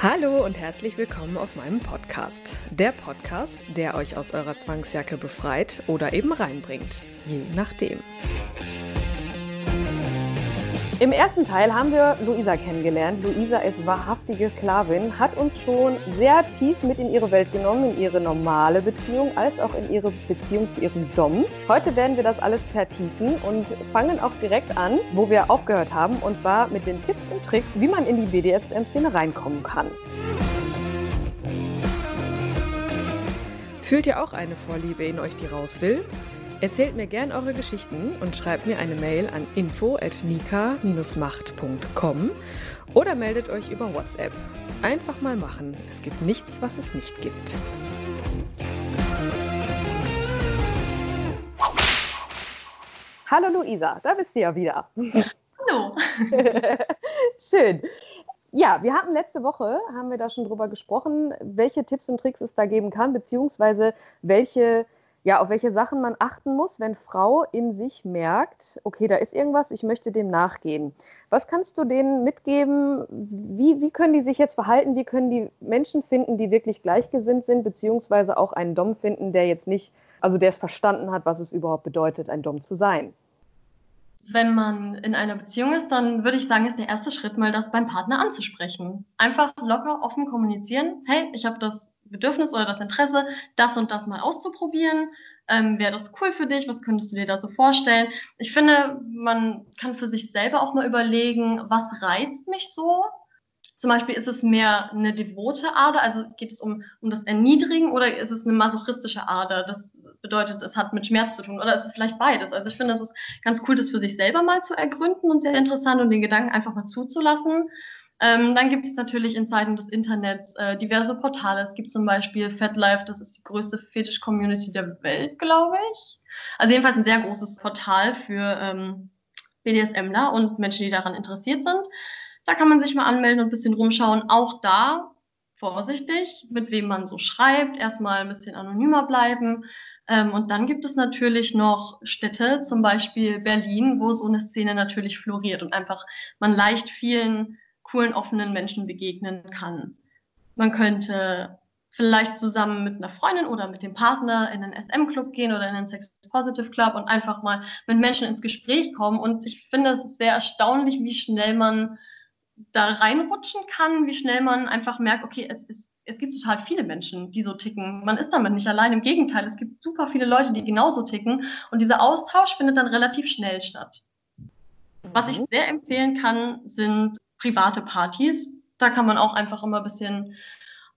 Hallo und herzlich willkommen auf meinem Podcast. Der Podcast, der euch aus eurer Zwangsjacke befreit oder eben reinbringt, je nachdem. Im ersten Teil haben wir Luisa kennengelernt. Luisa ist wahrhaftige Sklavin, hat uns schon sehr tief mit in ihre Welt genommen, in ihre normale Beziehung, als auch in ihre Beziehung zu ihrem Dom. Heute werden wir das alles vertiefen und fangen auch direkt an, wo wir aufgehört haben, und zwar mit den Tipps und Tricks, wie man in die BDSM-Szene reinkommen kann. Fühlt ihr auch eine Vorliebe in euch, die raus will? Erzählt mir gern eure Geschichten und schreibt mir eine Mail an info@nika-macht.com oder meldet euch über WhatsApp. Einfach mal machen. Es gibt nichts, was es nicht gibt. Hallo Luisa, da bist du ja wieder. Hallo. Schön. Ja, wir hatten letzte Woche, haben wir da schon drüber gesprochen, welche Tipps und Tricks es da geben kann, beziehungsweise welche, ja, auf welche Sachen man achten muss, wenn Frau in sich merkt, okay, da ist irgendwas, ich möchte dem nachgehen. Was kannst du denen mitgeben? Wie, wie können die sich jetzt verhalten? Wie können die Menschen finden, die wirklich gleichgesinnt sind, beziehungsweise auch einen Dom finden, der jetzt nicht, also der es verstanden hat, was es überhaupt bedeutet, ein Dom zu sein? Wenn man in einer Beziehung ist, dann würde ich sagen, ist der erste Schritt mal, das beim Partner anzusprechen. Einfach locker, offen kommunizieren. Hey, ich habe das Bedürfnis oder das Interesse, das und das mal auszuprobieren. Ähm, Wäre das cool für dich? Was könntest du dir da so vorstellen? Ich finde, man kann für sich selber auch mal überlegen, was reizt mich so? Zum Beispiel ist es mehr eine devote Ader, also geht es um, um das Erniedrigen oder ist es eine masochistische Ader? Das bedeutet, es hat mit Schmerz zu tun oder ist es vielleicht beides? Also ich finde, es ist ganz cool, das für sich selber mal zu ergründen und sehr interessant und den Gedanken einfach mal zuzulassen. Ähm, dann gibt es natürlich in Zeiten des Internets äh, diverse Portale. Es gibt zum Beispiel FetLife, das ist die größte Fetisch-Community der Welt, glaube ich. Also jedenfalls ein sehr großes Portal für ähm, BDSMler und Menschen, die daran interessiert sind. Da kann man sich mal anmelden und ein bisschen rumschauen. Auch da vorsichtig, mit wem man so schreibt, erstmal ein bisschen anonymer bleiben. Ähm, und dann gibt es natürlich noch Städte, zum Beispiel Berlin, wo so eine Szene natürlich floriert und einfach man leicht vielen coolen, offenen Menschen begegnen kann. Man könnte vielleicht zusammen mit einer Freundin oder mit dem Partner in einen SM-Club gehen oder in einen Sex-Positive-Club und einfach mal mit Menschen ins Gespräch kommen. Und ich finde es sehr erstaunlich, wie schnell man da reinrutschen kann, wie schnell man einfach merkt, okay, es, ist, es gibt total viele Menschen, die so ticken. Man ist damit nicht allein. Im Gegenteil, es gibt super viele Leute, die genauso ticken. Und dieser Austausch findet dann relativ schnell statt. Was ich sehr empfehlen kann, sind private Partys. Da kann man auch einfach immer ein bisschen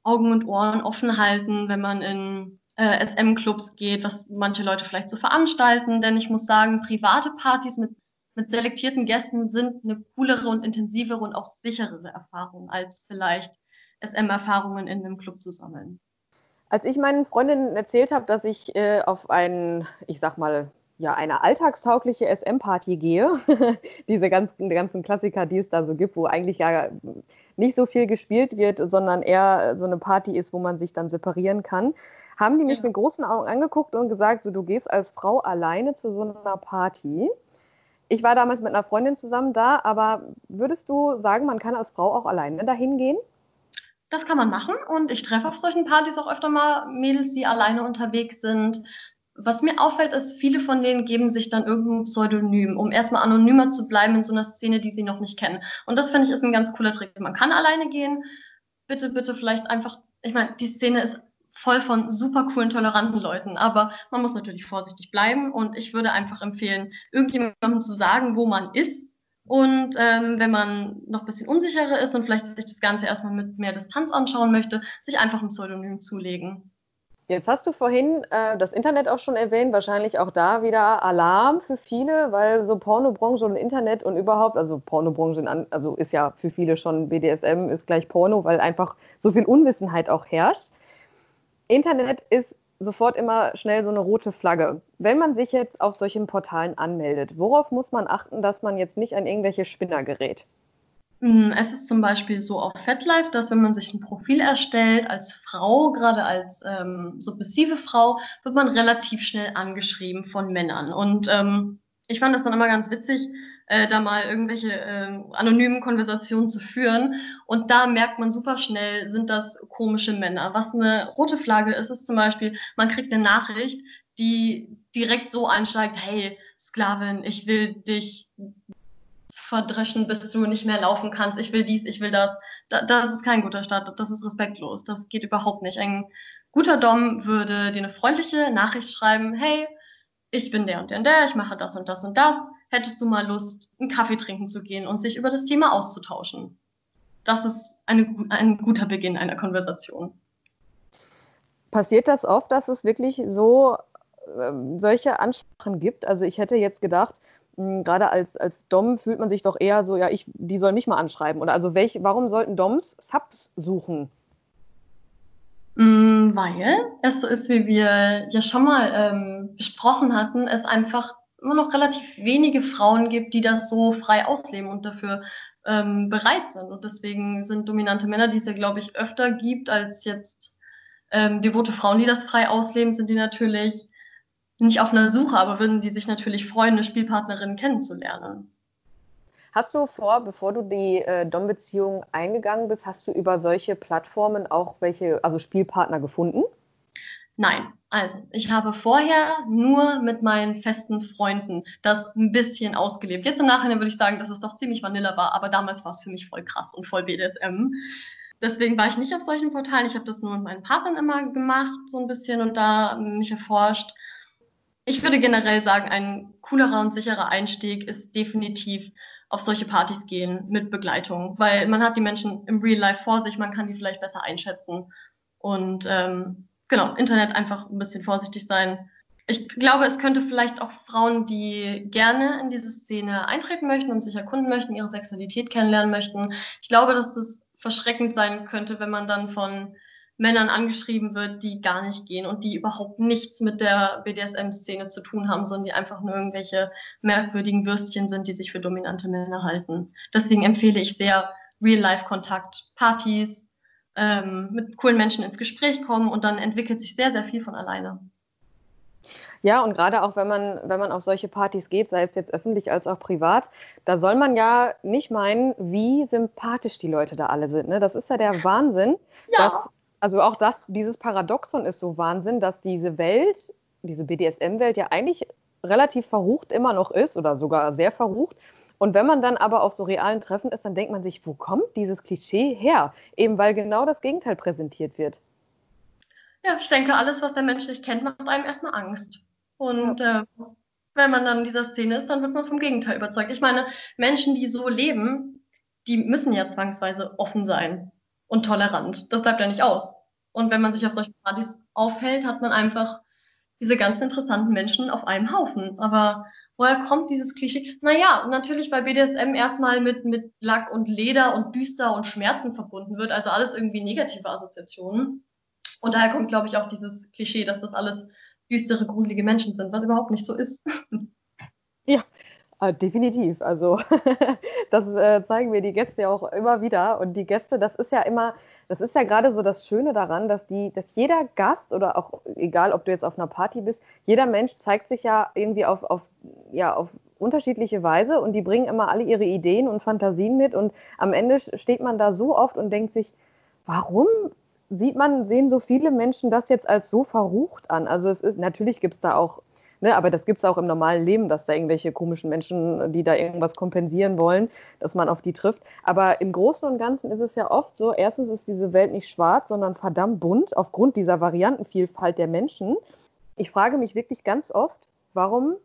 Augen und Ohren offen halten, wenn man in äh, SM-Clubs geht, was manche Leute vielleicht so veranstalten. Denn ich muss sagen, private Partys mit mit selektierten Gästen sind eine coolere und intensivere und auch sicherere Erfahrung, als vielleicht SM-Erfahrungen in einem Club zu sammeln. Als ich meinen Freundinnen erzählt habe, dass ich äh, auf einen, ich sag mal, ja, eine alltagstaugliche SM-Party gehe, diese ganzen, ganzen Klassiker, die es da so gibt, wo eigentlich ja nicht so viel gespielt wird, sondern eher so eine Party ist, wo man sich dann separieren kann, haben die mich ja. mit großen Augen angeguckt und gesagt, so du gehst als Frau alleine zu so einer Party. Ich war damals mit einer Freundin zusammen da, aber würdest du sagen, man kann als Frau auch alleine dahin gehen? Das kann man machen und ich treffe auf solchen Partys auch öfter mal Mädels, die alleine unterwegs sind. Was mir auffällt, ist, viele von denen geben sich dann irgendein Pseudonym, um erstmal anonymer zu bleiben in so einer Szene, die sie noch nicht kennen. Und das finde ich ist ein ganz cooler Trick. Man kann alleine gehen. Bitte, bitte vielleicht einfach, ich meine, die Szene ist voll von super coolen, toleranten Leuten. Aber man muss natürlich vorsichtig bleiben und ich würde einfach empfehlen, irgendjemandem zu sagen, wo man ist. Und ähm, wenn man noch ein bisschen unsicherer ist und vielleicht sich das Ganze erstmal mit mehr Distanz anschauen möchte, sich einfach ein Pseudonym zulegen. Jetzt hast du vorhin äh, das Internet auch schon erwähnt, wahrscheinlich auch da wieder Alarm für viele, weil so Pornobranche und Internet und überhaupt, also Pornobranche, also ist ja für viele schon BDSM ist gleich Porno, weil einfach so viel Unwissenheit auch herrscht. Internet ist sofort immer schnell so eine rote Flagge. Wenn man sich jetzt auf solchen Portalen anmeldet, worauf muss man achten, dass man jetzt nicht an irgendwelche Spinner gerät? Mm, es ist zum Beispiel so auf FetLife, dass wenn man sich ein Profil erstellt als Frau, gerade als ähm, submissive Frau, wird man relativ schnell angeschrieben von Männern. Und ähm, ich fand das dann immer ganz witzig, äh, da mal irgendwelche äh, anonymen Konversationen zu führen. Und da merkt man super schnell, sind das komische Männer. Was eine rote Flagge ist, ist zum Beispiel, man kriegt eine Nachricht, die direkt so einsteigt, hey, Sklavin, ich will dich verdreschen, bis du nicht mehr laufen kannst. Ich will dies, ich will das. Da, das ist kein guter Start. Das ist respektlos. Das geht überhaupt nicht. Ein guter Dom würde dir eine freundliche Nachricht schreiben. Hey, ich bin der und der und der. Ich mache das und das und das. Hättest du mal Lust, einen Kaffee trinken zu gehen und sich über das Thema auszutauschen? Das ist eine, ein guter Beginn einer Konversation. Passiert das oft, dass es wirklich so äh, solche Ansprachen gibt? Also ich hätte jetzt gedacht, gerade als, als Dom fühlt man sich doch eher so, ja, ich, die sollen mich mal anschreiben. Oder also welch, warum sollten Doms Subs suchen? Mm, weil es so ist, wie wir ja schon mal ähm, besprochen hatten, es einfach immer noch relativ wenige Frauen gibt, die das so frei ausleben und dafür ähm, bereit sind. Und deswegen sind dominante Männer, die es ja, glaube ich, öfter gibt als jetzt ähm, devote Frauen, die das frei ausleben, sind die natürlich nicht auf einer Suche, aber würden die sich natürlich freuen, eine Spielpartnerin kennenzulernen. Hast du vor, bevor du die äh, Dom-Beziehung eingegangen bist, hast du über solche Plattformen auch welche, also Spielpartner gefunden? Nein, also ich habe vorher nur mit meinen festen Freunden das ein bisschen ausgelebt. Jetzt im Nachhinein würde ich sagen, dass es doch ziemlich Vanilla war, aber damals war es für mich voll krass und voll BDSM. Deswegen war ich nicht auf solchen Portalen. Ich habe das nur mit meinen Partnern immer gemacht, so ein bisschen und da mich erforscht ich würde generell sagen, ein coolerer und sicherer Einstieg ist definitiv auf solche Partys gehen mit Begleitung, weil man hat die Menschen im Real Life vor sich, man kann die vielleicht besser einschätzen und ähm, genau, Internet einfach ein bisschen vorsichtig sein. Ich glaube, es könnte vielleicht auch Frauen, die gerne in diese Szene eintreten möchten und sich erkunden möchten, ihre Sexualität kennenlernen möchten. Ich glaube, dass das verschreckend sein könnte, wenn man dann von Männern angeschrieben wird, die gar nicht gehen und die überhaupt nichts mit der BDSM-Szene zu tun haben, sondern die einfach nur irgendwelche merkwürdigen Würstchen sind, die sich für dominante Männer halten. Deswegen empfehle ich sehr Real-Life-Kontakt, Partys, ähm, mit coolen Menschen ins Gespräch kommen und dann entwickelt sich sehr, sehr viel von alleine. Ja, und gerade auch wenn man, wenn man auf solche Partys geht, sei es jetzt öffentlich als auch privat, da soll man ja nicht meinen, wie sympathisch die Leute da alle sind. Ne? Das ist ja der Wahnsinn, ja. dass also auch das, dieses Paradoxon ist so Wahnsinn, dass diese Welt, diese BDSM-Welt ja eigentlich relativ verrucht immer noch ist oder sogar sehr verrucht. Und wenn man dann aber auf so realen Treffen ist, dann denkt man sich, wo kommt dieses Klischee her? Eben weil genau das Gegenteil präsentiert wird. Ja, ich denke, alles, was der Mensch nicht kennt, macht einem erstmal Angst. Und ja. äh, wenn man dann in dieser Szene ist, dann wird man vom Gegenteil überzeugt. Ich meine, Menschen, die so leben, die müssen ja zwangsweise offen sein und tolerant. Das bleibt ja nicht aus. Und wenn man sich auf solchen Partys aufhält, hat man einfach diese ganz interessanten Menschen auf einem Haufen. Aber woher kommt dieses Klischee? Naja, natürlich, weil BDSM erstmal mit, mit Lack und Leder und düster und Schmerzen verbunden wird, also alles irgendwie negative Assoziationen. Und daher kommt, glaube ich, auch dieses Klischee, dass das alles düstere, gruselige Menschen sind, was überhaupt nicht so ist. Ja, äh, definitiv. Also das äh, zeigen mir die Gäste ja auch immer wieder. Und die Gäste, das ist ja immer, das ist ja gerade so das Schöne daran, dass die, dass jeder Gast oder auch egal, ob du jetzt auf einer Party bist, jeder Mensch zeigt sich ja irgendwie auf, auf, ja, auf unterschiedliche Weise und die bringen immer alle ihre Ideen und Fantasien mit. Und am Ende steht man da so oft und denkt sich, warum sieht man, sehen so viele Menschen das jetzt als so verrucht an? Also es ist, natürlich gibt es da auch Ne, aber das gibt es auch im normalen Leben, dass da irgendwelche komischen Menschen, die da irgendwas kompensieren wollen, dass man auf die trifft. Aber im Großen und Ganzen ist es ja oft so, erstens ist diese Welt nicht schwarz, sondern verdammt bunt aufgrund dieser Variantenvielfalt der Menschen. Ich frage mich wirklich ganz oft, warum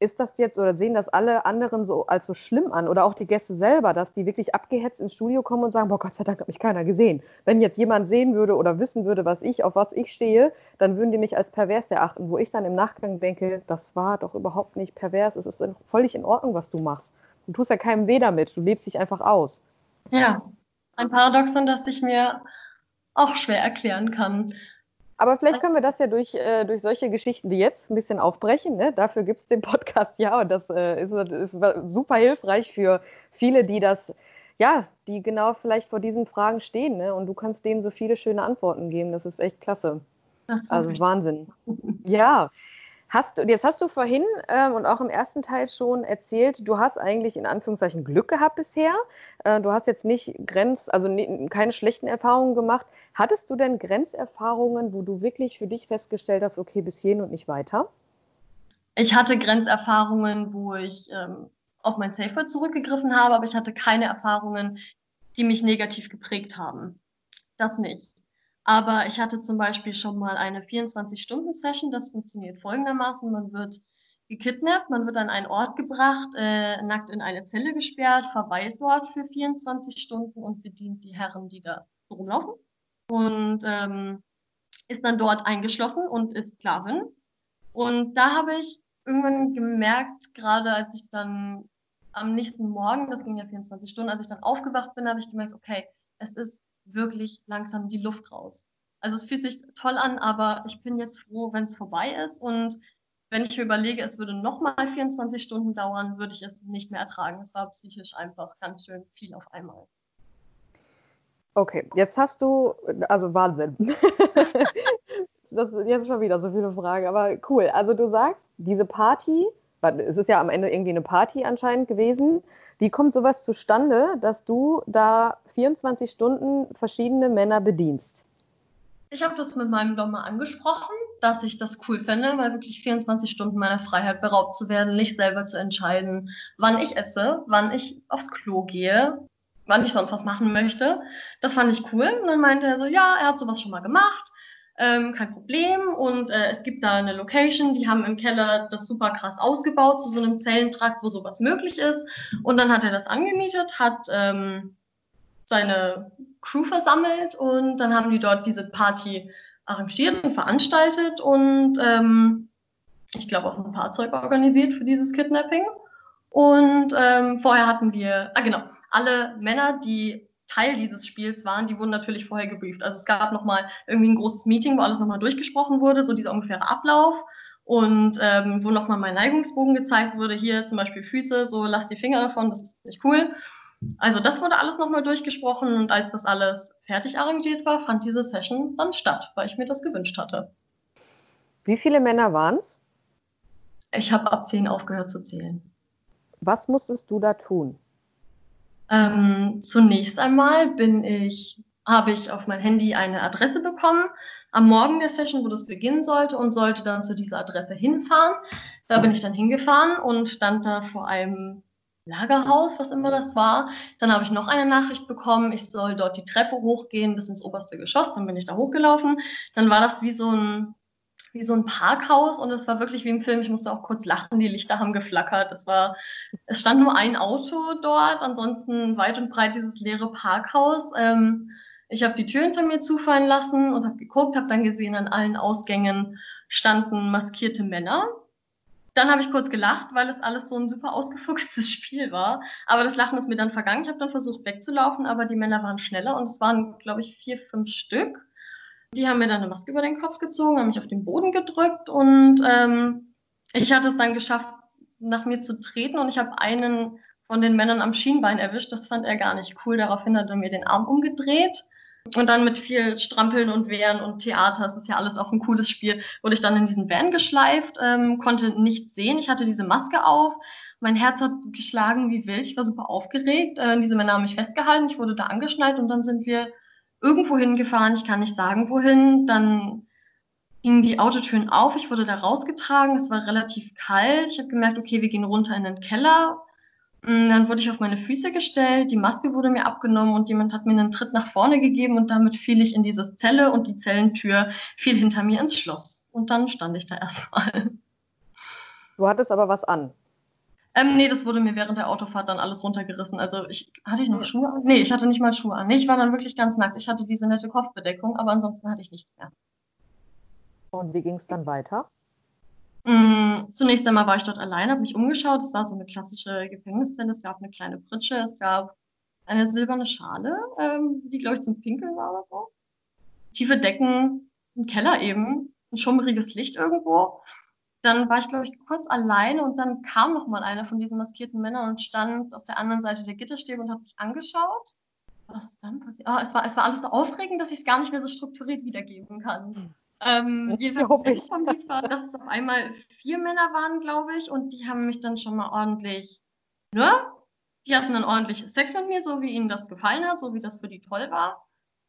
ist das jetzt oder sehen das alle anderen so als so schlimm an oder auch die Gäste selber, dass die wirklich abgehetzt ins Studio kommen und sagen, boah, Gott sei Dank hat mich keiner gesehen. Wenn jetzt jemand sehen würde oder wissen würde, was ich, auf was ich stehe, dann würden die mich als pervers erachten, wo ich dann im Nachgang denke, das war doch überhaupt nicht pervers, es ist völlig in Ordnung, was du machst. Du tust ja keinem weh damit, du lebst dich einfach aus. Ja, ein Paradoxon, das ich mir auch schwer erklären kann. Aber vielleicht können wir das ja durch, äh, durch solche Geschichten wie jetzt ein bisschen aufbrechen. Ne? Dafür gibt es den Podcast ja und das äh, ist, ist, super hilfreich für viele, die das, ja, die genau vielleicht vor diesen Fragen stehen. Ne? Und du kannst denen so viele schöne Antworten geben. Das ist echt klasse. Also Wahnsinn. Ja. Hast du, jetzt hast du vorhin ähm, und auch im ersten Teil schon erzählt, du hast eigentlich in Anführungszeichen Glück gehabt bisher. Äh, du hast jetzt nicht Grenz, also ne, keine schlechten Erfahrungen gemacht. Hattest du denn Grenzerfahrungen, wo du wirklich für dich festgestellt hast, okay, bis hierhin und nicht weiter? Ich hatte Grenzerfahrungen, wo ich ähm, auf mein Safe zurückgegriffen habe, aber ich hatte keine Erfahrungen, die mich negativ geprägt haben. Das nicht. Aber ich hatte zum Beispiel schon mal eine 24-Stunden-Session. Das funktioniert folgendermaßen. Man wird gekidnappt, man wird an einen Ort gebracht, äh, nackt in eine Zelle gesperrt, verweilt dort für 24 Stunden und bedient die Herren, die da rumlaufen. Und ähm, ist dann dort eingeschlossen und ist Sklavin. Und da habe ich irgendwann gemerkt, gerade als ich dann am nächsten Morgen, das ging ja 24 Stunden, als ich dann aufgewacht bin, habe ich gemerkt, okay, es ist wirklich langsam die Luft raus. Also es fühlt sich toll an, aber ich bin jetzt froh, wenn es vorbei ist. Und wenn ich mir überlege, es würde nochmal 24 Stunden dauern, würde ich es nicht mehr ertragen. Es war psychisch einfach ganz schön viel auf einmal. Okay, jetzt hast du, also Wahnsinn. das ist jetzt schon wieder so viele Fragen, aber cool. Also du sagst, diese Party, es ist ja am Ende irgendwie eine Party anscheinend gewesen. Wie kommt sowas zustande, dass du da 24 Stunden verschiedene Männer bedienst? Ich habe das mit meinem Dommer angesprochen, dass ich das cool fände, weil wirklich 24 Stunden meiner Freiheit beraubt zu werden, nicht selber zu entscheiden, wann ich esse, wann ich aufs Klo gehe, wann ich sonst was machen möchte. Das fand ich cool. Und dann meinte er so, ja, er hat sowas schon mal gemacht ähm, kein Problem. Und äh, es gibt da eine Location, die haben im Keller das super krass ausgebaut zu so einem Zellentrakt, wo sowas möglich ist. Und dann hat er das angemietet, hat ähm, seine Crew versammelt und dann haben die dort diese Party arrangiert und veranstaltet und ähm, ich glaube auch ein Fahrzeug organisiert für dieses Kidnapping. Und ähm, vorher hatten wir, ah genau, alle Männer, die Teil dieses Spiels waren, die wurden natürlich vorher gebrieft. Also es gab nochmal irgendwie ein großes Meeting, wo alles nochmal durchgesprochen wurde, so dieser ungefähre Ablauf. Und ähm, wo nochmal mein Neigungsbogen gezeigt wurde, hier zum Beispiel Füße, so lass die Finger davon, das ist nicht cool. Also das wurde alles nochmal durchgesprochen und als das alles fertig arrangiert war, fand diese Session dann statt, weil ich mir das gewünscht hatte. Wie viele Männer waren es? Ich habe ab zehn aufgehört zu zählen. Was musstest du da tun? Ähm, zunächst einmal bin ich, habe ich auf mein Handy eine Adresse bekommen am Morgen der Session, wo das beginnen sollte und sollte dann zu dieser Adresse hinfahren. Da bin ich dann hingefahren und stand da vor einem Lagerhaus, was immer das war. Dann habe ich noch eine Nachricht bekommen, ich soll dort die Treppe hochgehen bis ins oberste Geschoss. Dann bin ich da hochgelaufen. Dann war das wie so ein wie so ein Parkhaus und es war wirklich wie im Film. Ich musste auch kurz lachen, die Lichter haben geflackert. Es war, es stand nur ein Auto dort, ansonsten weit und breit dieses leere Parkhaus. Ähm, ich habe die Tür hinter mir zufallen lassen und habe geguckt, habe dann gesehen, an allen Ausgängen standen maskierte Männer. Dann habe ich kurz gelacht, weil es alles so ein super ausgefuchstes Spiel war. Aber das Lachen ist mir dann vergangen. Ich habe dann versucht wegzulaufen, aber die Männer waren schneller und es waren, glaube ich, vier, fünf Stück. Die haben mir dann eine Maske über den Kopf gezogen, haben mich auf den Boden gedrückt und ähm, ich hatte es dann geschafft, nach mir zu treten und ich habe einen von den Männern am Schienbein erwischt. Das fand er gar nicht cool. Daraufhin hat er mir den Arm umgedreht. Und dann mit viel Strampeln und Wehren und Theater, das ist ja alles auch ein cooles Spiel, wurde ich dann in diesen Van geschleift, ähm, konnte nichts sehen. Ich hatte diese Maske auf. Mein Herz hat geschlagen wie wild. Ich war super aufgeregt. Äh, diese Männer haben mich festgehalten. Ich wurde da angeschnallt und dann sind wir irgendwo hingefahren, ich kann nicht sagen wohin. Dann gingen die Autotüren auf, ich wurde da rausgetragen, es war relativ kalt. Ich habe gemerkt, okay, wir gehen runter in den Keller. Mm, dann wurde ich auf meine Füße gestellt, die Maske wurde mir abgenommen und jemand hat mir einen Tritt nach vorne gegeben und damit fiel ich in diese Zelle und die Zellentür fiel hinter mir ins Schloss. Und dann stand ich da erstmal. Du hattest aber was an. Ähm, nee, das wurde mir während der Autofahrt dann alles runtergerissen. Also ich hatte ich noch Schuhe an? Nee, ich hatte nicht mal Schuhe an. Nee, ich war dann wirklich ganz nackt. Ich hatte diese nette Kopfbedeckung, aber ansonsten hatte ich nichts mehr. Und wie ging es dann weiter? Mm, zunächst einmal war ich dort allein, habe mich umgeschaut. Es war so eine klassische Gefängniszelle. Es gab eine kleine Pritsche, es gab eine silberne Schale, ähm, die, glaube ich, zum Pinkeln war oder so. Tiefe Decken, ein Keller eben, ein schummriges Licht irgendwo. Dann war ich, glaube ich, kurz alleine und dann kam noch mal einer von diesen maskierten Männern und stand auf der anderen Seite der Gitterstäbe und hat mich angeschaut. Was dann passiert? Ah, es, war, es war alles so aufregend, dass ich es gar nicht mehr so strukturiert wiedergeben kann. Ähm, jedenfalls vom Lied war, dass es auf einmal vier Männer waren, glaube ich, und die haben mich dann schon mal ordentlich, ne? Die hatten dann ordentlich Sex mit mir, so wie ihnen das gefallen hat, so wie das für die toll war.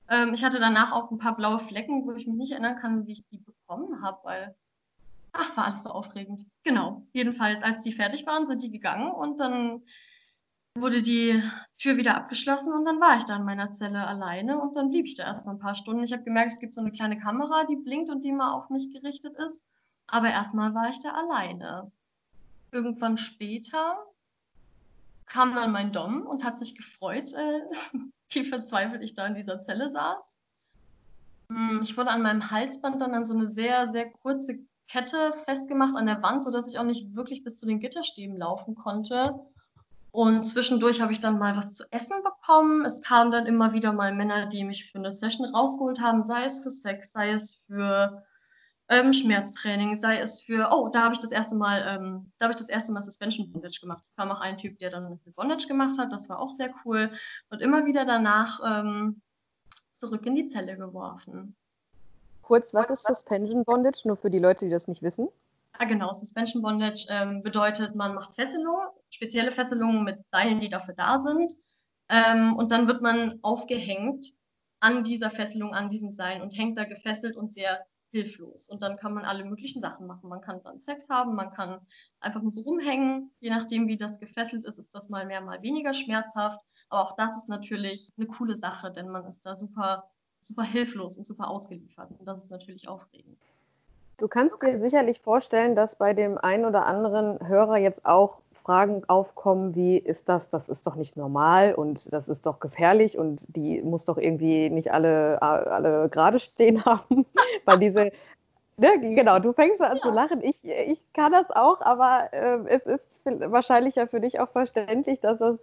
Ähm, ich hatte danach auch ein paar blaue Flecken, wo ich mich nicht erinnern kann, wie ich die bekommen habe, weil ach, war alles so aufregend. Genau. Jedenfalls, als die fertig waren, sind die gegangen und dann wurde die Tür wieder abgeschlossen und dann war ich da in meiner Zelle alleine und dann blieb ich da erstmal ein paar Stunden. Ich habe gemerkt, es gibt so eine kleine Kamera, die blinkt und die mal auf mich gerichtet ist. Aber erstmal war ich da alleine. Irgendwann später kam dann mein Dom und hat sich gefreut, äh, wie verzweifelt ich da in dieser Zelle saß. Hm, ich wurde an meinem Halsband dann an so eine sehr, sehr kurze Kette festgemacht an der Wand, sodass ich auch nicht wirklich bis zu den Gitterstäben laufen konnte. Und zwischendurch habe ich dann mal was zu essen bekommen. Es kamen dann immer wieder mal Männer, die mich für eine Session rausgeholt haben, sei es für Sex, sei es für ähm, Schmerztraining, sei es für, oh, da habe ich das erste Mal, ähm, da habe ich das erste Mal Suspension Bondage gemacht. Es kam auch ein Typ, der dann Bondage gemacht hat, das war auch sehr cool. Und immer wieder danach ähm, zurück in die Zelle geworfen. Kurz, was ist Suspension Bondage? Nur für die Leute, die das nicht wissen. Ah, genau. Suspension Bondage ähm, bedeutet, man macht Fesselungen, spezielle Fesselungen mit Seilen, die dafür da sind. Ähm, und dann wird man aufgehängt an dieser Fesselung, an diesen Seilen und hängt da gefesselt und sehr hilflos. Und dann kann man alle möglichen Sachen machen. Man kann dann Sex haben, man kann einfach nur so rumhängen. Je nachdem, wie das gefesselt ist, ist das mal mehr, mal weniger schmerzhaft. Aber auch das ist natürlich eine coole Sache, denn man ist da super, super hilflos und super ausgeliefert. Und das ist natürlich aufregend. Du kannst dir sicherlich vorstellen, dass bei dem einen oder anderen Hörer jetzt auch Fragen aufkommen, wie ist das, das ist doch nicht normal und das ist doch gefährlich und die muss doch irgendwie nicht alle, alle gerade stehen haben, weil diese, ne, genau, du fängst schon an ja. zu lachen, ich, ich kann das auch, aber äh, es ist wahrscheinlich ja für dich auch verständlich, dass das,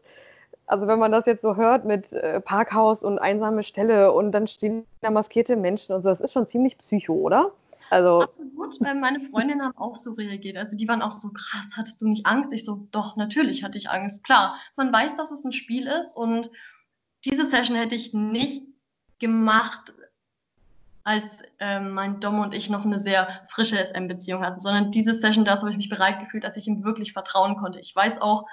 also wenn man das jetzt so hört mit äh, Parkhaus und einsame Stelle und dann stehen da maskierte Menschen und so, das ist schon ziemlich psycho, oder? Also Absolut. Meine Freundinnen haben auch so reagiert. Also die waren auch so krass, hattest du nicht Angst? Ich so, doch, natürlich hatte ich Angst. Klar, man weiß, dass es ein Spiel ist und diese Session hätte ich nicht gemacht, als ähm, mein Dom und ich noch eine sehr frische SM-Beziehung hatten, sondern diese Session, dazu habe ich mich bereit gefühlt, dass ich ihm wirklich vertrauen konnte. Ich weiß auch,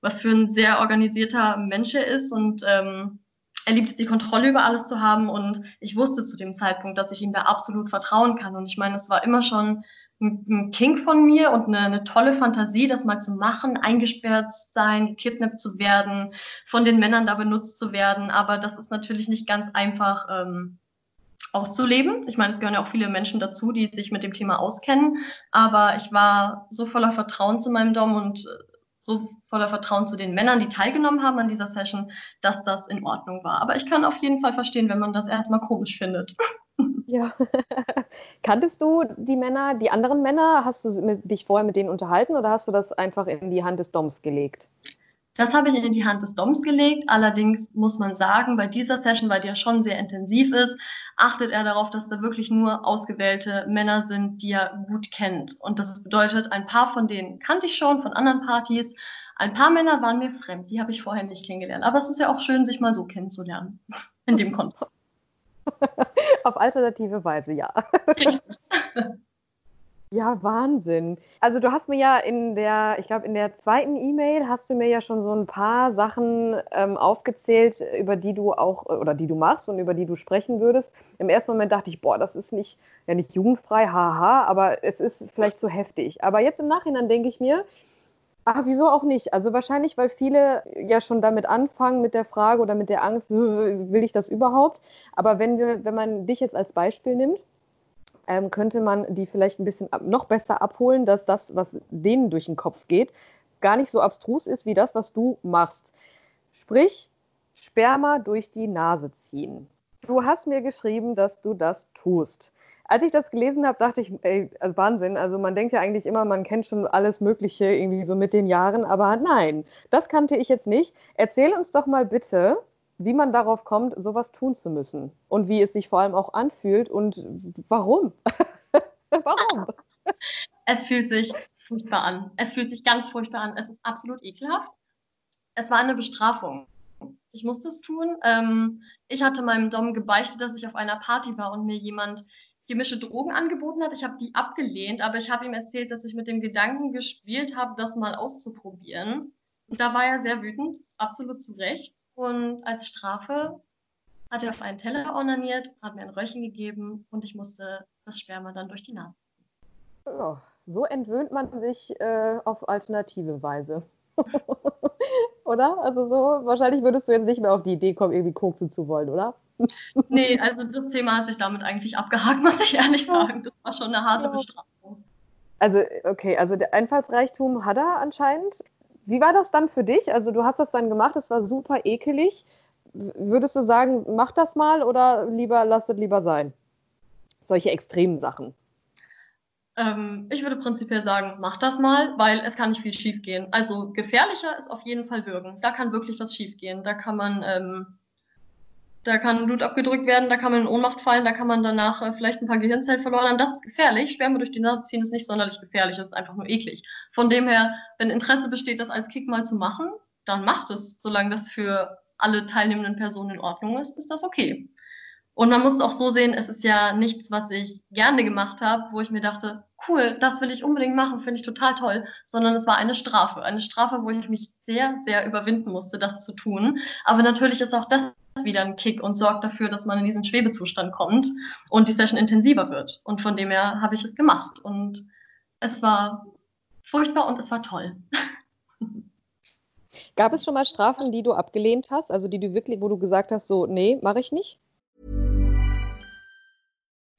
was für ein sehr organisierter Mensch er ist und ähm, er liebt es, die Kontrolle über alles zu haben und ich wusste zu dem Zeitpunkt, dass ich ihm da absolut vertrauen kann. Und ich meine, es war immer schon ein, Kink von mir und eine, eine, tolle Fantasie, das mal zu machen, eingesperrt sein, gekidnappt zu werden, von den Männern da benutzt zu werden. Aber das ist natürlich nicht ganz einfach ähm, auszuleben. Ich meine, es gehören ja auch viele Menschen dazu, die sich mit dem Thema auskennen. Aber ich war so voller Vertrauen zu meinem Dom und äh, so voller Vertrauen zu den Männern, die teilgenommen haben an dieser Session, dass das in Ordnung war. Aber ich kann auf jeden Fall verstehen, wenn man das erstmal komisch findet. Ja. Kanntest du die Männer, die anderen Männer? Hast du dich vorher mit denen unterhalten oder hast du das einfach in die Hand des Doms gelegt? Das habe ich in die Hand des Doms gelegt. Allerdings muss man sagen, bei dieser Session, weil die ja schon sehr intensiv ist, achtet er darauf, dass da wirklich nur ausgewählte Männer sind, die er gut kennt. Und das bedeutet, ein paar von denen kannte ich schon von anderen Partys. Ein paar Männer waren mir fremd, die habe ich vorher nicht kennengelernt. Aber es ist ja auch schön, sich mal so kennenzulernen in dem Kontext. Auf alternative Weise, ja. Ja, Wahnsinn. Also du hast mir ja in der, ich glaube in der zweiten E-Mail hast du mir ja schon so ein paar Sachen ähm, aufgezählt, über die du auch oder die du machst und über die du sprechen würdest. Im ersten Moment dachte ich, boah, das ist nicht ja nicht jugendfrei, haha, aber es ist vielleicht zu heftig. Aber jetzt im Nachhinein denke ich mir, ach, wieso auch nicht? Also wahrscheinlich, weil viele ja schon damit anfangen mit der Frage oder mit der Angst, will ich das überhaupt? Aber wenn wir, wenn man dich jetzt als Beispiel nimmt ähm, könnte man die vielleicht ein bisschen ab, noch besser abholen, dass das, was denen durch den Kopf geht, gar nicht so abstrus ist wie das, was du machst. Sprich, Sperma durch die Nase ziehen. Du hast mir geschrieben, dass du das tust. Als ich das gelesen habe, dachte ich, ey, Wahnsinn. Also man denkt ja eigentlich immer, man kennt schon alles Mögliche irgendwie so mit den Jahren, aber nein, das kannte ich jetzt nicht. Erzähl uns doch mal bitte, wie man darauf kommt, sowas tun zu müssen und wie es sich vor allem auch anfühlt und warum. warum? Es fühlt sich furchtbar an. Es fühlt sich ganz furchtbar an. Es ist absolut ekelhaft. Es war eine Bestrafung. Ich musste es tun. Ähm, ich hatte meinem Dom gebeichtet, dass ich auf einer Party war und mir jemand chemische Drogen angeboten hat. Ich habe die abgelehnt, aber ich habe ihm erzählt, dass ich mit dem Gedanken gespielt habe, das mal auszuprobieren. Und da war er sehr wütend, absolut zu Recht. Und als Strafe hat er auf einen Teller ornaniert, hat mir ein Röhrchen gegeben und ich musste das Sperma dann durch die Nase ziehen. Oh, so entwöhnt man sich äh, auf alternative Weise. oder? Also so, wahrscheinlich würdest du jetzt nicht mehr auf die Idee kommen, irgendwie koksen zu wollen, oder? nee, also das Thema hat sich damit eigentlich abgehakt, muss ich ehrlich sagen. Das war schon eine harte. Bestrafung. Also, okay, also der Einfallsreichtum hat er anscheinend. Wie war das dann für dich? Also, du hast das dann gemacht, es war super ekelig. Würdest du sagen, mach das mal oder lieber lass es lieber sein? Solche extremen Sachen. Ähm, ich würde prinzipiell sagen, mach das mal, weil es kann nicht viel schief gehen. Also gefährlicher ist auf jeden Fall Würgen. Da kann wirklich was schief gehen. Da kann man, ähm, da kann Blut abgedrückt werden, da kann man in Ohnmacht fallen, da kann man danach äh, vielleicht ein paar Gehirnzellen verloren haben. Das ist gefährlich. Sperma durch die Nase ziehen ist nicht sonderlich gefährlich, das ist einfach nur eklig. Von dem her, wenn Interesse besteht, das als Kick mal zu machen, dann macht es. Solange das für alle teilnehmenden Personen in Ordnung ist, ist das okay. Und man muss es auch so sehen, es ist ja nichts, was ich gerne gemacht habe, wo ich mir dachte, cool, das will ich unbedingt machen, finde ich total toll, sondern es war eine Strafe. Eine Strafe, wo ich mich sehr, sehr überwinden musste, das zu tun. Aber natürlich ist auch das wieder ein Kick und sorgt dafür, dass man in diesen Schwebezustand kommt und die Session intensiver wird. Und von dem her habe ich es gemacht. Und es war furchtbar und es war toll. Gab es schon mal Strafen, die du abgelehnt hast, also die du wirklich, wo du gesagt hast, so, nee, mache ich nicht?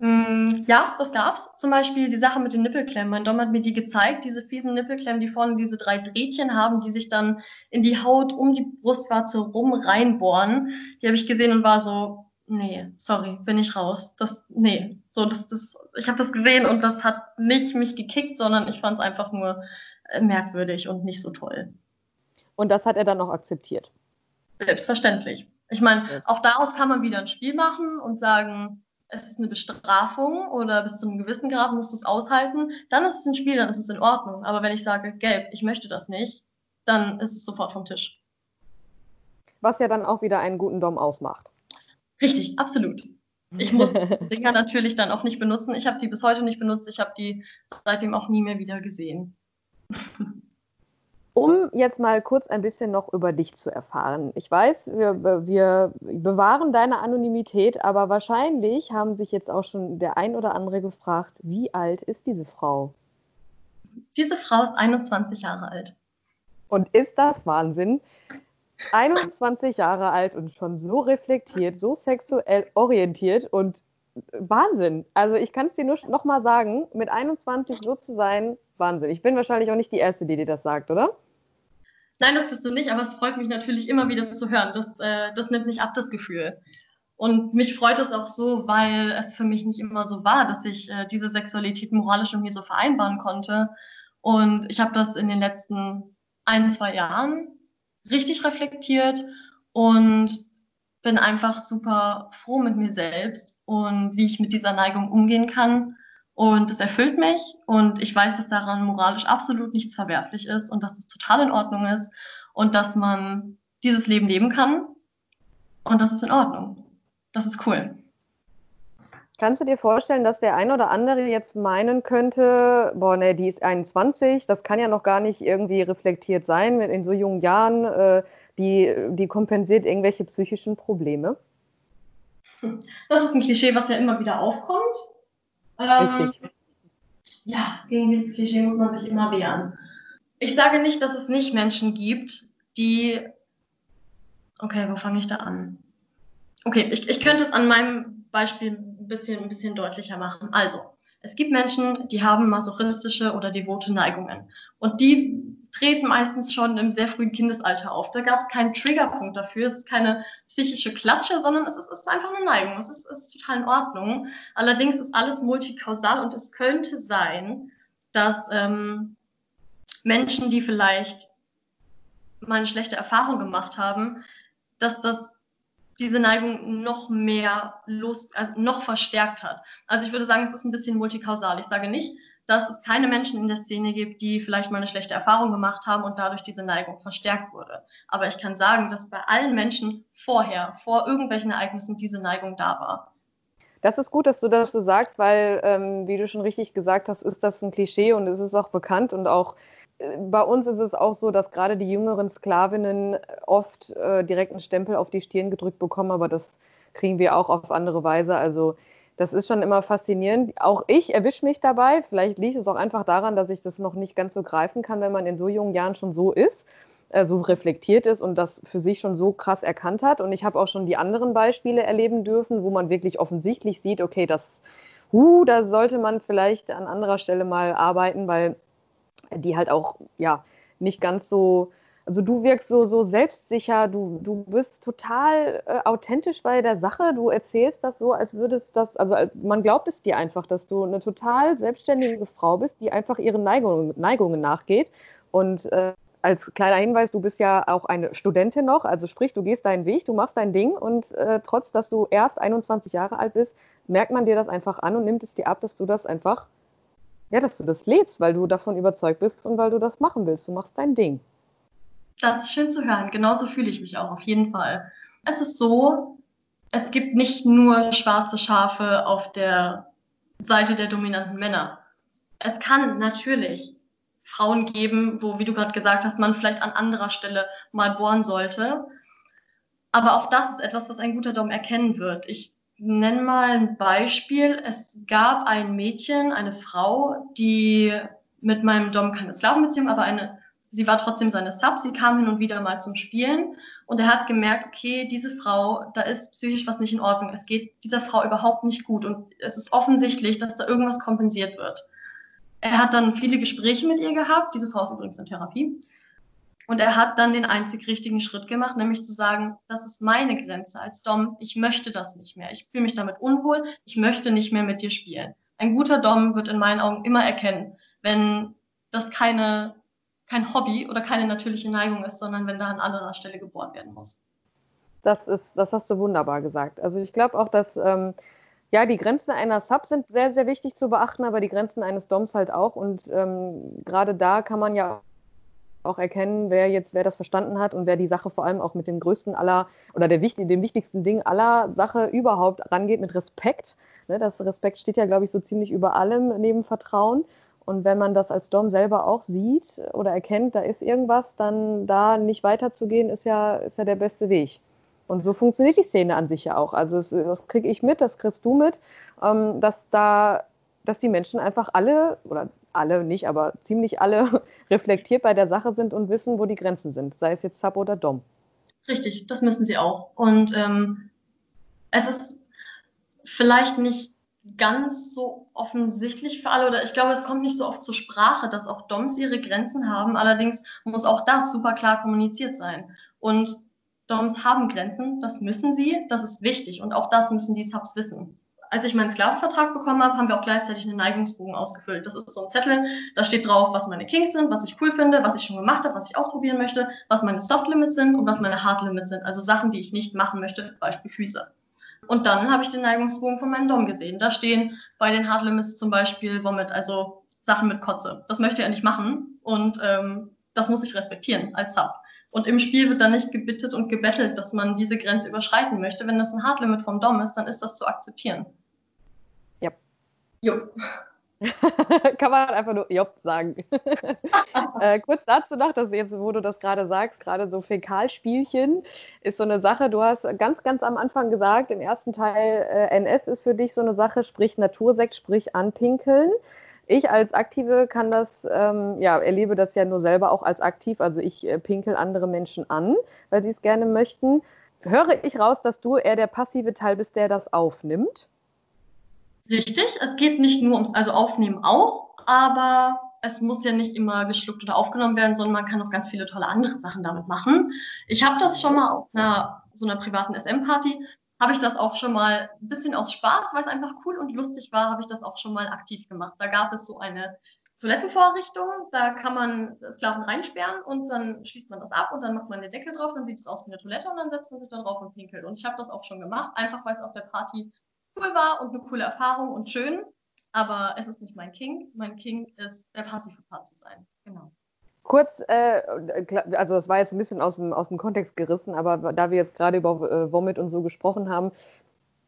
Ja, das gab's. Zum Beispiel die Sache mit den Nippelklemmen. Mein Dom hat mir die gezeigt, diese fiesen Nippelklemmen, die vorne diese drei Drähtchen haben, die sich dann in die Haut um die Brustwarze rum reinbohren. Die habe ich gesehen und war so, nee, sorry, bin ich raus. Das, nee, so, das, das, ich habe das gesehen und das hat nicht mich gekickt, sondern ich fand es einfach nur äh, merkwürdig und nicht so toll. Und das hat er dann auch akzeptiert? Selbstverständlich. Ich meine, auch daraus kann man wieder ein Spiel machen und sagen, es ist eine Bestrafung oder bis zu einem gewissen Grad musst du es aushalten, dann ist es ein Spiel, dann ist es in Ordnung. Aber wenn ich sage, gelb, ich möchte das nicht, dann ist es sofort vom Tisch. Was ja dann auch wieder einen guten Dom ausmacht. Richtig, absolut. Ich muss Dinger natürlich dann auch nicht benutzen. Ich habe die bis heute nicht benutzt. Ich habe die seitdem auch nie mehr wieder gesehen. Um jetzt mal kurz ein bisschen noch über dich zu erfahren. Ich weiß, wir, wir, bewahren deine Anonymität, aber wahrscheinlich haben sich jetzt auch schon der ein oder andere gefragt, wie alt ist diese Frau? Diese Frau ist 21 Jahre alt. Und ist das Wahnsinn? 21 Jahre alt und schon so reflektiert, so sexuell orientiert und Wahnsinn. Also ich kann es dir nur noch mal sagen, mit 21 so zu sein, Wahnsinn. Ich bin wahrscheinlich auch nicht die Erste, die dir das sagt, oder? Nein, das bist du nicht, aber es freut mich natürlich immer wieder zu hören. Das, äh, das nimmt nicht ab, das Gefühl. Und mich freut es auch so, weil es für mich nicht immer so war, dass ich äh, diese Sexualität moralisch mit mir so vereinbaren konnte. Und ich habe das in den letzten ein, zwei Jahren richtig reflektiert und bin einfach super froh mit mir selbst und wie ich mit dieser Neigung umgehen kann und es erfüllt mich und ich weiß, dass daran moralisch absolut nichts verwerflich ist und dass es total in Ordnung ist und dass man dieses Leben leben kann und das ist in Ordnung. das ist cool. Kannst du dir vorstellen, dass der ein oder andere jetzt meinen könnte, boah, ne, die ist 21, das kann ja noch gar nicht irgendwie reflektiert sein in so jungen Jahren, äh, die, die kompensiert irgendwelche psychischen Probleme? Das ist ein Klischee, was ja immer wieder aufkommt. Ähm. Ja, gegen dieses Klischee muss man sich immer wehren. Ich sage nicht, dass es nicht Menschen gibt, die. Okay, wo fange ich da an? Okay, ich, ich könnte es an meinem Beispiel ein bisschen, ein bisschen deutlicher machen. Also, es gibt Menschen, die haben masochistische oder devote Neigungen. Und die treten meistens schon im sehr frühen Kindesalter auf. Da gab es keinen Triggerpunkt dafür. Es ist keine psychische Klatsche, sondern es ist, ist einfach eine Neigung. Es ist, ist total in Ordnung. Allerdings ist alles multikausal und es könnte sein, dass ähm, Menschen, die vielleicht mal eine schlechte Erfahrung gemacht haben, dass das diese Neigung noch mehr Lust, also noch verstärkt hat. Also ich würde sagen, es ist ein bisschen multikausal. Ich sage nicht, dass es keine Menschen in der Szene gibt, die vielleicht mal eine schlechte Erfahrung gemacht haben und dadurch diese Neigung verstärkt wurde. Aber ich kann sagen, dass bei allen Menschen vorher, vor irgendwelchen Ereignissen, diese Neigung da war. Das ist gut, dass du das so sagst, weil, ähm, wie du schon richtig gesagt hast, ist das ein Klischee und es ist auch bekannt und auch bei uns ist es auch so, dass gerade die jüngeren Sklavinnen oft äh, direkt einen Stempel auf die Stirn gedrückt bekommen, aber das kriegen wir auch auf andere Weise. Also das ist schon immer faszinierend. Auch ich erwische mich dabei. Vielleicht liegt es auch einfach daran, dass ich das noch nicht ganz so greifen kann, wenn man in so jungen Jahren schon so ist, äh, so reflektiert ist und das für sich schon so krass erkannt hat. Und ich habe auch schon die anderen Beispiele erleben dürfen, wo man wirklich offensichtlich sieht, okay, das, uh, da sollte man vielleicht an anderer Stelle mal arbeiten, weil die halt auch, ja, nicht ganz so, also du wirkst so, so selbstsicher, du, du bist total äh, authentisch bei der Sache, du erzählst das so, als würdest das, also man glaubt es dir einfach, dass du eine total selbstständige Frau bist, die einfach ihren Neigungen, Neigungen nachgeht. Und äh, als kleiner Hinweis, du bist ja auch eine Studentin noch, also sprich, du gehst deinen Weg, du machst dein Ding und äh, trotz, dass du erst 21 Jahre alt bist, merkt man dir das einfach an und nimmt es dir ab, dass du das einfach ja, dass du das lebst, weil du davon überzeugt bist und weil du das machen willst. Du machst dein Ding. Das ist schön zu hören. Genauso fühle ich mich auch auf jeden Fall. Es ist so, es gibt nicht nur schwarze Schafe auf der Seite der dominanten Männer. Es kann natürlich Frauen geben, wo, wie du gerade gesagt hast, man vielleicht an anderer Stelle mal bohren sollte. Aber auch das ist etwas, was ein guter Dom erkennen wird. Ich nenne mal ein Beispiel. Es gab ein Mädchen, eine Frau, die mit meinem Dom keine Sklavenbeziehung, aber eine, sie war trotzdem seine Sub. Sie kam hin und wieder mal zum Spielen und er hat gemerkt, okay, diese Frau, da ist psychisch was nicht in Ordnung. Es geht dieser Frau überhaupt nicht gut und es ist offensichtlich, dass da irgendwas kompensiert wird. Er hat dann viele Gespräche mit ihr gehabt. Diese Frau ist übrigens in Therapie. Und er hat dann den einzig richtigen Schritt gemacht, nämlich zu sagen, das ist meine Grenze als Dom, ich möchte das nicht mehr. Ich fühle mich damit unwohl, ich möchte nicht mehr mit dir spielen. Ein guter Dom wird in meinen Augen immer erkennen, wenn das keine, kein Hobby oder keine natürliche Neigung ist, sondern wenn da an anderer Stelle geboren werden muss. Das ist, das hast du wunderbar gesagt. Also ich glaube auch, dass ähm, ja, die Grenzen einer Sub sind sehr, sehr wichtig zu beachten, aber die Grenzen eines Doms halt auch. Und ähm, gerade da kann man ja auch erkennen, wer jetzt, wer das verstanden hat und wer die Sache vor allem auch mit dem größten aller oder der, dem wichtigsten Ding aller Sache überhaupt rangeht mit Respekt. Ne, das Respekt steht ja, glaube ich, so ziemlich über allem neben Vertrauen. Und wenn man das als Dom selber auch sieht oder erkennt, da ist irgendwas, dann da nicht weiterzugehen, ist ja, ist ja der beste Weg. Und so funktioniert die Szene an sich ja auch. Also es, das kriege ich mit, das kriegst du mit, ähm, dass da, dass die Menschen einfach alle oder alle nicht, aber ziemlich alle reflektiert bei der Sache sind und wissen, wo die Grenzen sind, sei es jetzt Sub oder Dom. Richtig, das müssen sie auch. Und ähm, es ist vielleicht nicht ganz so offensichtlich für alle oder ich glaube, es kommt nicht so oft zur Sprache, dass auch Doms ihre Grenzen haben. Allerdings muss auch das super klar kommuniziert sein. Und Doms haben Grenzen, das müssen sie, das ist wichtig und auch das müssen die Subs wissen als ich meinen Sklavenvertrag bekommen habe, haben wir auch gleichzeitig einen Neigungsbogen ausgefüllt. Das ist so ein Zettel, da steht drauf, was meine Kings sind, was ich cool finde, was ich schon gemacht habe, was ich ausprobieren möchte, was meine Soft Limits sind und was meine Hard Limits sind. Also Sachen, die ich nicht machen möchte, Beispiel Füße. Und dann habe ich den Neigungsbogen von meinem Dom gesehen. Da stehen bei den Hard Limits zum Beispiel Vomit, also Sachen mit Kotze. Das möchte er nicht machen und ähm, das muss ich respektieren als Sub. Und im Spiel wird dann nicht gebittet und gebettelt, dass man diese Grenze überschreiten möchte. Wenn das ein Hardlimit vom Dom ist, dann ist das zu akzeptieren. Ja. Jo. Kann man einfach nur Job sagen. äh, kurz dazu noch, dass jetzt, wo du das gerade sagst, gerade so Fäkalspielchen ist so eine Sache. Du hast ganz, ganz am Anfang gesagt, im ersten Teil äh, NS ist für dich so eine Sache, sprich Natursekt, sprich anpinkeln. Ich als Aktive kann das, ähm, ja, erlebe das ja nur selber auch als aktiv. Also ich äh, pinkel andere Menschen an, weil sie es gerne möchten. Höre ich raus, dass du eher der passive Teil bist, der das aufnimmt? Richtig, es geht nicht nur ums, also Aufnehmen auch, aber es muss ja nicht immer geschluckt oder aufgenommen werden, sondern man kann auch ganz viele tolle andere Sachen damit machen. Ich habe das schon mal auf einer so einer privaten SM-Party, habe ich das auch schon mal ein bisschen aus Spaß, weil es einfach cool und lustig war, habe ich das auch schon mal aktiv gemacht. Da gab es so eine Toilettenvorrichtung, da kann man Sklaven reinsperren und dann schließt man das ab und dann macht man den Deckel drauf, dann sieht es aus wie eine Toilette und dann setzt man sich da drauf und pinkelt. Und ich habe das auch schon gemacht, einfach weil es auf der Party cool war und eine coole Erfahrung und schön. Aber es ist nicht mein King. Mein King ist der passive Part zu sein. Genau. Kurz, äh, also das war jetzt ein bisschen aus dem, aus dem Kontext gerissen, aber da wir jetzt gerade über äh, Vomit und so gesprochen haben,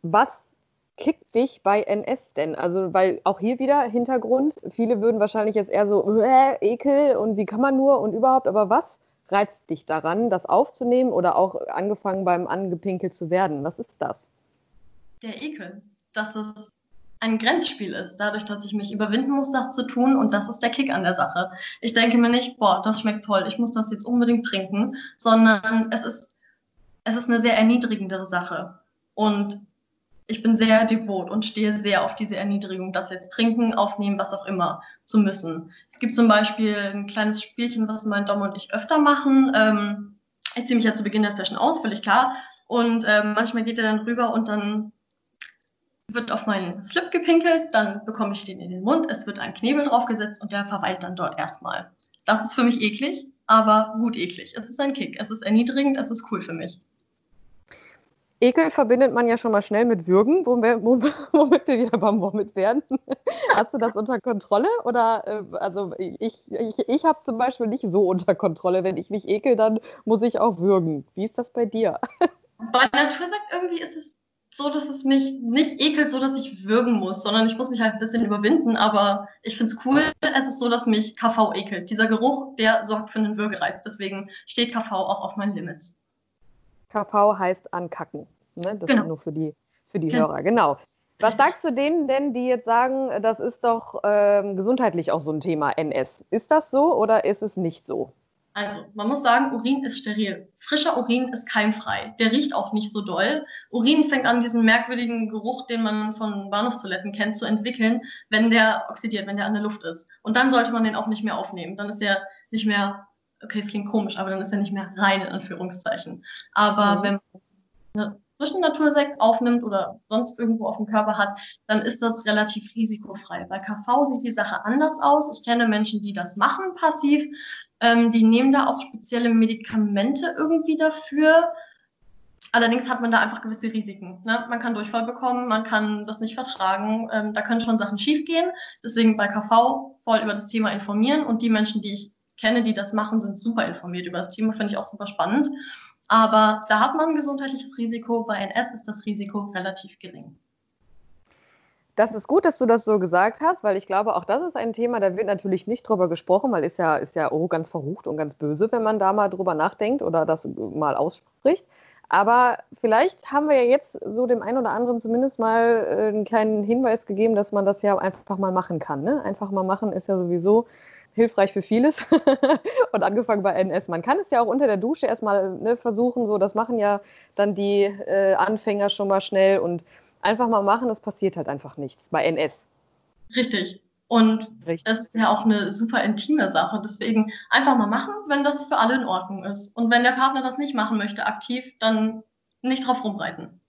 was kickt dich bei NS denn? Also, weil auch hier wieder Hintergrund, viele würden wahrscheinlich jetzt eher so, äh, Ekel und wie kann man nur und überhaupt, aber was reizt dich daran, das aufzunehmen oder auch angefangen beim angepinkelt zu werden? Was ist das? Der Ekel, dass es ein Grenzspiel ist, dadurch, dass ich mich überwinden muss, das zu tun und das ist der Kick an der Sache. Ich denke mir nicht, boah, das schmeckt toll, ich muss das jetzt unbedingt trinken, sondern es ist, es ist eine sehr erniedrigendere Sache und ich bin sehr devot und stehe sehr auf diese Erniedrigung, das jetzt trinken, aufnehmen, was auch immer zu müssen. Es gibt zum Beispiel ein kleines Spielchen, was mein Dom und ich öfter machen. Ähm, ich ziehe mich ja zu Beginn der Session aus, völlig klar. Und ähm, manchmal geht er dann rüber und dann wird auf meinen Slip gepinkelt, dann bekomme ich den in den Mund, es wird ein Knebel draufgesetzt und der verweilt dann dort erstmal. Das ist für mich eklig, aber gut eklig. Es ist ein Kick, es ist erniedrigend, es ist cool für mich. Ekel verbindet man ja schon mal schnell mit Würgen, womit wir wieder beim Womit werden. Hast du das unter Kontrolle? Oder äh, also ich, ich, ich habe es zum Beispiel nicht so unter Kontrolle. Wenn ich mich ekel, dann muss ich auch würgen. Wie ist das bei dir? Bei Natur sagt irgendwie ist es so, dass es mich nicht ekelt, so dass ich würgen muss, sondern ich muss mich halt ein bisschen überwinden. Aber ich finde es cool. Es ist so, dass mich KV ekelt. Dieser Geruch, der sorgt für einen Würgereiz. Deswegen steht KV auch auf meinen Limits. KV heißt ankacken. Ne? Das genau. ist nur für die, für die genau. Hörer. Genau. Was sagst du denen denn, die jetzt sagen, das ist doch ähm, gesundheitlich auch so ein Thema NS? Ist das so oder ist es nicht so? Also, man muss sagen, Urin ist steril. Frischer Urin ist keimfrei. Der riecht auch nicht so doll. Urin fängt an, diesen merkwürdigen Geruch, den man von Bahnhofstoiletten kennt, zu entwickeln, wenn der oxidiert, wenn der an der Luft ist. Und dann sollte man den auch nicht mehr aufnehmen. Dann ist der nicht mehr, okay, es klingt komisch, aber dann ist er nicht mehr rein, in Anführungszeichen. Aber mhm. wenn man frischen Natursekt aufnimmt oder sonst irgendwo auf dem Körper hat, dann ist das relativ risikofrei. Bei KV sieht die Sache anders aus. Ich kenne Menschen, die das machen passiv. Ähm, die nehmen da auch spezielle Medikamente irgendwie dafür. Allerdings hat man da einfach gewisse Risiken. Ne? Man kann Durchfall bekommen, man kann das nicht vertragen. Ähm, da können schon Sachen schiefgehen. Deswegen bei KV voll über das Thema informieren. Und die Menschen, die ich kenne, die das machen, sind super informiert über das Thema. Finde ich auch super spannend. Aber da hat man ein gesundheitliches Risiko. Bei NS ist das Risiko relativ gering. Das ist gut, dass du das so gesagt hast, weil ich glaube, auch das ist ein Thema, da wird natürlich nicht drüber gesprochen, weil ist ja, ist ja oh, ganz verrucht und ganz böse, wenn man da mal drüber nachdenkt oder das mal ausspricht. Aber vielleicht haben wir ja jetzt so dem einen oder anderen zumindest mal äh, einen kleinen Hinweis gegeben, dass man das ja einfach mal machen kann. Ne? Einfach mal machen ist ja sowieso hilfreich für vieles. und angefangen bei NS. Man kann es ja auch unter der Dusche erstmal ne, versuchen, so das machen ja dann die äh, Anfänger schon mal schnell und einfach mal machen, es passiert halt einfach nichts bei NS. Richtig. Und Richtig. das ist ja auch eine super intime Sache. Deswegen einfach mal machen, wenn das für alle in Ordnung ist. Und wenn der Partner das nicht machen möchte, aktiv, dann nicht drauf rumreiten.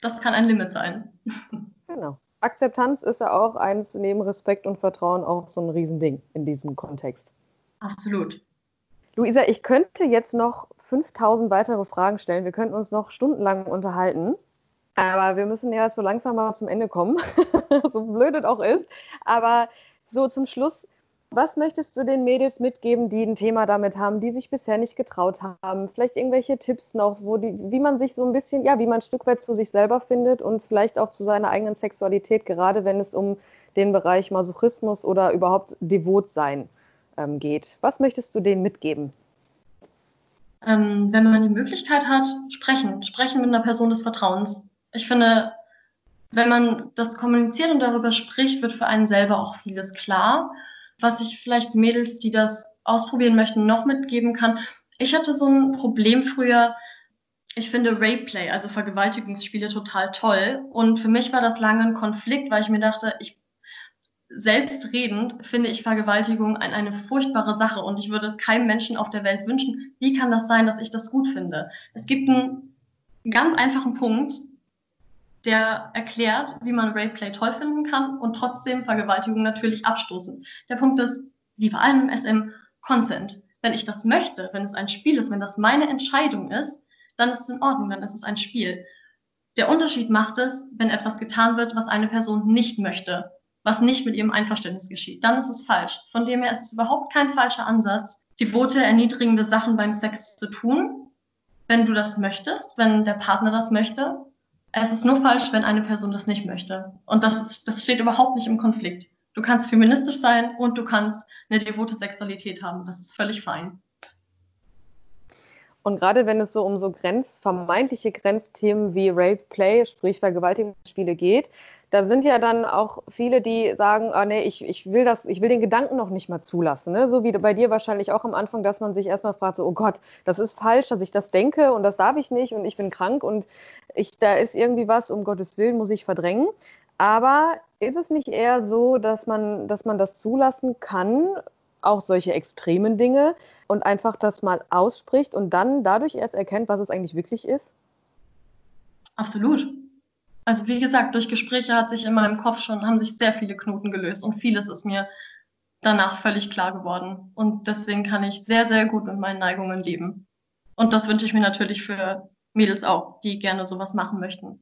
Das kann ein Limit sein. Genau. Akzeptanz ist ja auch eins neben Respekt und Vertrauen auch so ein Riesending in diesem Kontext. Absolut. Luisa, ich könnte jetzt noch 5000 weitere Fragen stellen. Wir könnten uns noch stundenlang unterhalten. Aber wir müssen ja so langsam mal zum Ende kommen, so blöd es auch ist. Aber so zum Schluss, was möchtest du den Mädels mitgeben, die ein Thema damit haben, die sich bisher nicht getraut haben? Vielleicht irgendwelche Tipps noch, wo die, wie man sich so ein bisschen, ja, wie man ein Stück weit zu sich selber findet und vielleicht auch zu seiner eigenen Sexualität, gerade wenn es um den Bereich Masochismus oder überhaupt Devotsein ähm, geht. Was möchtest du denen mitgeben? Ähm, wenn man die Möglichkeit hat, sprechen, sprechen mit einer Person des Vertrauens. Ich finde, wenn man das kommuniziert und darüber spricht, wird für einen selber auch vieles klar was ich vielleicht Mädels, die das ausprobieren möchten, noch mitgeben kann. Ich hatte so ein Problem früher. Ich finde Rapeplay, also Vergewaltigungsspiele, total toll. Und für mich war das lange ein Konflikt, weil ich mir dachte, ich selbstredend finde ich Vergewaltigung eine, eine furchtbare Sache und ich würde es keinem Menschen auf der Welt wünschen. Wie kann das sein, dass ich das gut finde? Es gibt einen ganz einfachen Punkt, der erklärt, wie man Rayplay toll finden kann und trotzdem Vergewaltigung natürlich abstoßen. Der Punkt ist, wie bei allem SM, Consent. Wenn ich das möchte, wenn es ein Spiel ist, wenn das meine Entscheidung ist, dann ist es in Ordnung, dann ist es ein Spiel. Der Unterschied macht es, wenn etwas getan wird, was eine Person nicht möchte, was nicht mit ihrem Einverständnis geschieht. Dann ist es falsch. Von dem her ist es überhaupt kein falscher Ansatz, devote, erniedrigende Sachen beim Sex zu tun, wenn du das möchtest, wenn der Partner das möchte es ist nur falsch, wenn eine Person das nicht möchte. Und das, ist, das steht überhaupt nicht im Konflikt. Du kannst feministisch sein und du kannst eine devote Sexualität haben. Das ist völlig fein. Und gerade wenn es so um so Grenz, vermeintliche Grenzthemen wie Rape Play, sprich Vergewaltigungsspiele geht, da sind ja dann auch viele, die sagen, ah, nee, ich, ich will das, ich will den Gedanken noch nicht mal zulassen. Ne? So wie bei dir wahrscheinlich auch am Anfang, dass man sich erstmal fragt, so, oh Gott, das ist falsch, dass ich das denke und das darf ich nicht und ich bin krank und ich, da ist irgendwie was, um Gottes Willen, muss ich verdrängen. Aber ist es nicht eher so, dass man, dass man das zulassen kann, auch solche extremen Dinge und einfach das mal ausspricht und dann dadurch erst erkennt, was es eigentlich wirklich ist? Absolut. Also wie gesagt, durch Gespräche hat sich in meinem Kopf schon, haben sich sehr viele Knoten gelöst und vieles ist mir danach völlig klar geworden. Und deswegen kann ich sehr, sehr gut mit meinen Neigungen leben. Und das wünsche ich mir natürlich für Mädels auch, die gerne sowas machen möchten.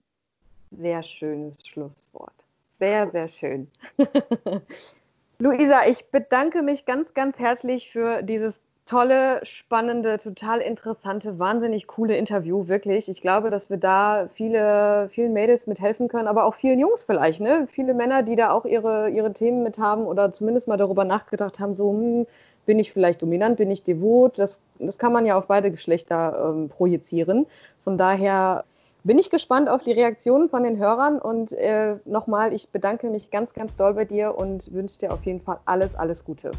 Sehr schönes Schlusswort. Sehr, sehr schön. Luisa, ich bedanke mich ganz, ganz herzlich für dieses tolle, spannende, total interessante, wahnsinnig coole Interview, wirklich. Ich glaube, dass wir da viele, vielen Mädels mithelfen können, aber auch vielen Jungs vielleicht, ne? Viele Männer, die da auch ihre, ihre Themen mit haben oder zumindest mal darüber nachgedacht haben, so, hm, bin ich vielleicht dominant, bin ich devot? Das, das kann man ja auf beide Geschlechter ähm, projizieren. Von daher bin ich gespannt auf die Reaktionen von den Hörern und äh, nochmal, ich bedanke mich ganz, ganz doll bei dir und wünsche dir auf jeden Fall alles, alles Gute.